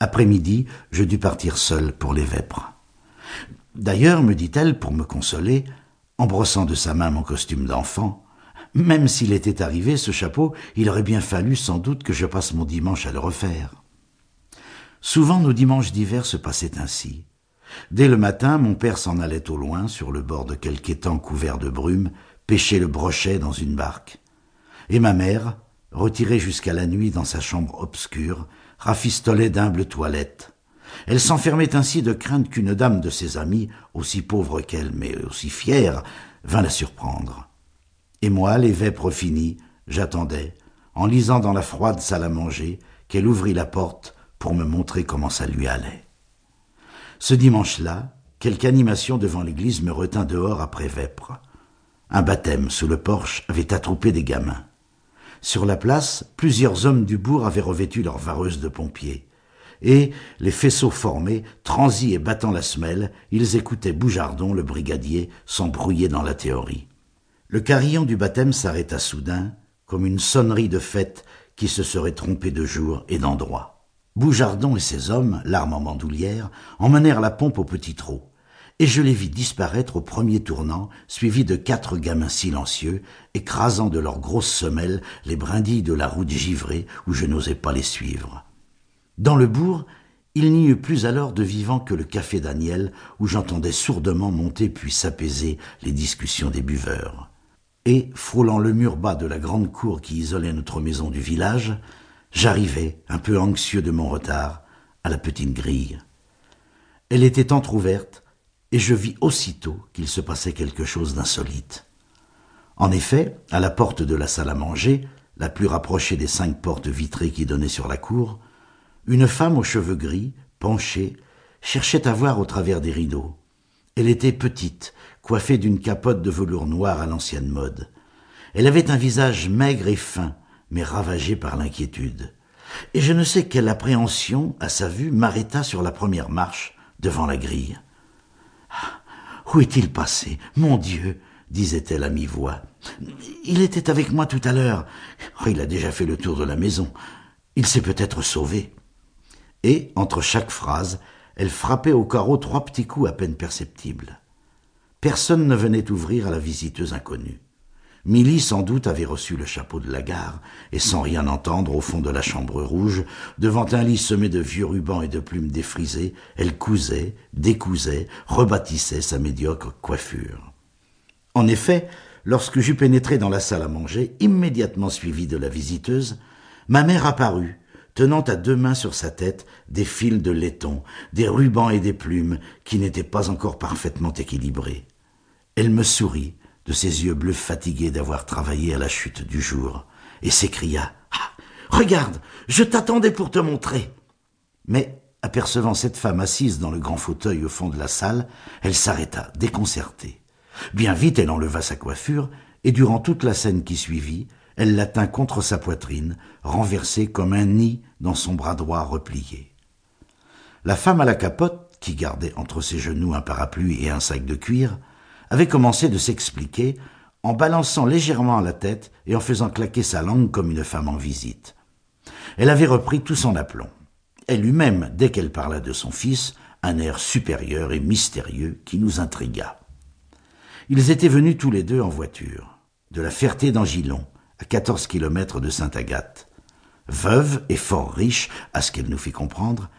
Après-midi, je dus partir seul pour les vêpres. D'ailleurs, me dit-elle, pour me consoler, en brossant de sa main mon costume d'enfant, même s'il était arrivé, ce chapeau, il aurait bien fallu sans doute que je passe mon dimanche à le refaire. Souvent nos dimanches d'hiver se passaient ainsi. Dès le matin, mon père s'en allait au loin, sur le bord de quelque étang couvert de brume, pêcher le brochet dans une barque. Et ma mère, retirée jusqu'à la nuit dans sa chambre obscure, rafistolait d'humbles toilettes. Elle s'enfermait ainsi de crainte qu'une dame de ses amies, aussi pauvre qu'elle, mais aussi fière, vînt la surprendre. Et moi, les vêpres finies, j'attendais, en lisant dans la froide salle à manger, qu'elle ouvrit la porte pour me montrer comment ça lui allait. Ce dimanche-là, quelque animation devant l'église me retint dehors après vêpres. Un baptême sous le porche avait attroupé des gamins. Sur la place, plusieurs hommes du bourg avaient revêtu leurs vareuses de pompiers. Et, les faisceaux formés, transis et battant la semelle, ils écoutaient Boujardon, le brigadier, s'embrouiller dans la théorie. Le carillon du baptême s'arrêta soudain, comme une sonnerie de fête qui se serait trompée de jour et d'endroit. Boujardon et ses hommes, l'arme en bandoulière, emmenèrent la pompe au petit trot et je les vis disparaître au premier tournant, suivis de quatre gamins silencieux, écrasant de leurs grosses semelles les brindilles de la route givrée où je n'osais pas les suivre. Dans le bourg, il n'y eut plus alors de vivant que le café Daniel, où j'entendais sourdement monter puis s'apaiser les discussions des buveurs. Et, frôlant le mur bas de la grande cour qui isolait notre maison du village, j'arrivais, un peu anxieux de mon retard, à la petite grille. Elle était entr'ouverte, et je vis aussitôt qu'il se passait quelque chose d'insolite. En effet, à la porte de la salle à manger, la plus rapprochée des cinq portes vitrées qui donnaient sur la cour, une femme aux cheveux gris, penchée, cherchait à voir au travers des rideaux. Elle était petite, coiffée d'une capote de velours noir à l'ancienne mode. Elle avait un visage maigre et fin, mais ravagé par l'inquiétude. Et je ne sais quelle appréhension, à sa vue, m'arrêta sur la première marche, devant la grille. Où est-il passé? Mon Dieu disait-elle à mi-voix. Il était avec moi tout à l'heure. Oh, il a déjà fait le tour de la maison. Il s'est peut-être sauvé. Et, entre chaque phrase, elle frappait au carreau trois petits coups à peine perceptibles. Personne ne venait ouvrir à la visiteuse inconnue. Milly sans doute avait reçu le chapeau de la gare, et sans rien entendre au fond de la chambre rouge, devant un lit semé de vieux rubans et de plumes défrisées, elle cousait, décousait, rebâtissait sa médiocre coiffure. En effet, lorsque j'eus pénétré dans la salle à manger, immédiatement suivi de la visiteuse, ma mère apparut, tenant à deux mains sur sa tête des fils de laiton, des rubans et des plumes qui n'étaient pas encore parfaitement équilibrés. Elle me sourit, de ses yeux bleus fatigués d'avoir travaillé à la chute du jour, et s'écria ah, Regarde, je t'attendais pour te montrer. Mais, apercevant cette femme assise dans le grand fauteuil au fond de la salle, elle s'arrêta, déconcertée. Bien vite, elle enleva sa coiffure, et durant toute la scène qui suivit, elle la tint contre sa poitrine, renversée comme un nid dans son bras droit replié. La femme à la capote, qui gardait entre ses genoux un parapluie et un sac de cuir, avait commencé de s'expliquer en balançant légèrement la tête et en faisant claquer sa langue comme une femme en visite. Elle avait repris tout son aplomb. Elle eut même, dès qu'elle parla de son fils, un air supérieur et mystérieux qui nous intrigua. Ils étaient venus tous les deux en voiture, de la Ferté d'Angilon, à quatorze kilomètres de Sainte-Agathe. Veuve et fort riche, à ce qu'elle nous fit comprendre,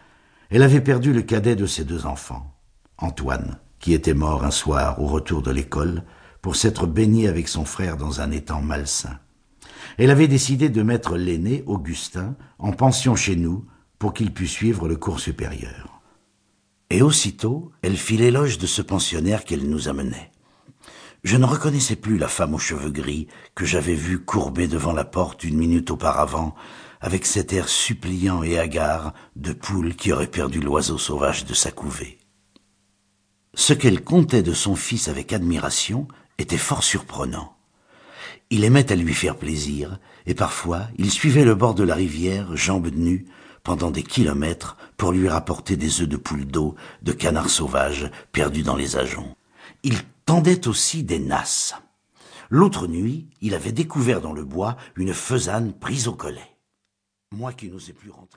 elle avait perdu le cadet de ses deux enfants, Antoine, qui était mort un soir au retour de l'école pour s'être baigné avec son frère dans un étang malsain. Elle avait décidé de mettre l'aîné, Augustin, en pension chez nous pour qu'il pût suivre le cours supérieur. Et aussitôt, elle fit l'éloge de ce pensionnaire qu'elle nous amenait. Je ne reconnaissais plus la femme aux cheveux gris que j'avais vue courbée devant la porte une minute auparavant, avec cet air suppliant et hagard de poule qui aurait perdu l'oiseau sauvage de sa couvée. Ce qu'elle contait de son fils avec admiration était fort surprenant. Il aimait à lui faire plaisir, et parfois il suivait le bord de la rivière, jambes nues, pendant des kilomètres, pour lui rapporter des œufs de poule d'eau, de canards sauvages, perdus dans les ajoncs. Il tendait aussi des nasses. L'autre nuit, il avait découvert dans le bois une faisane prise au collet. Moi qui n'osais plus rentrer.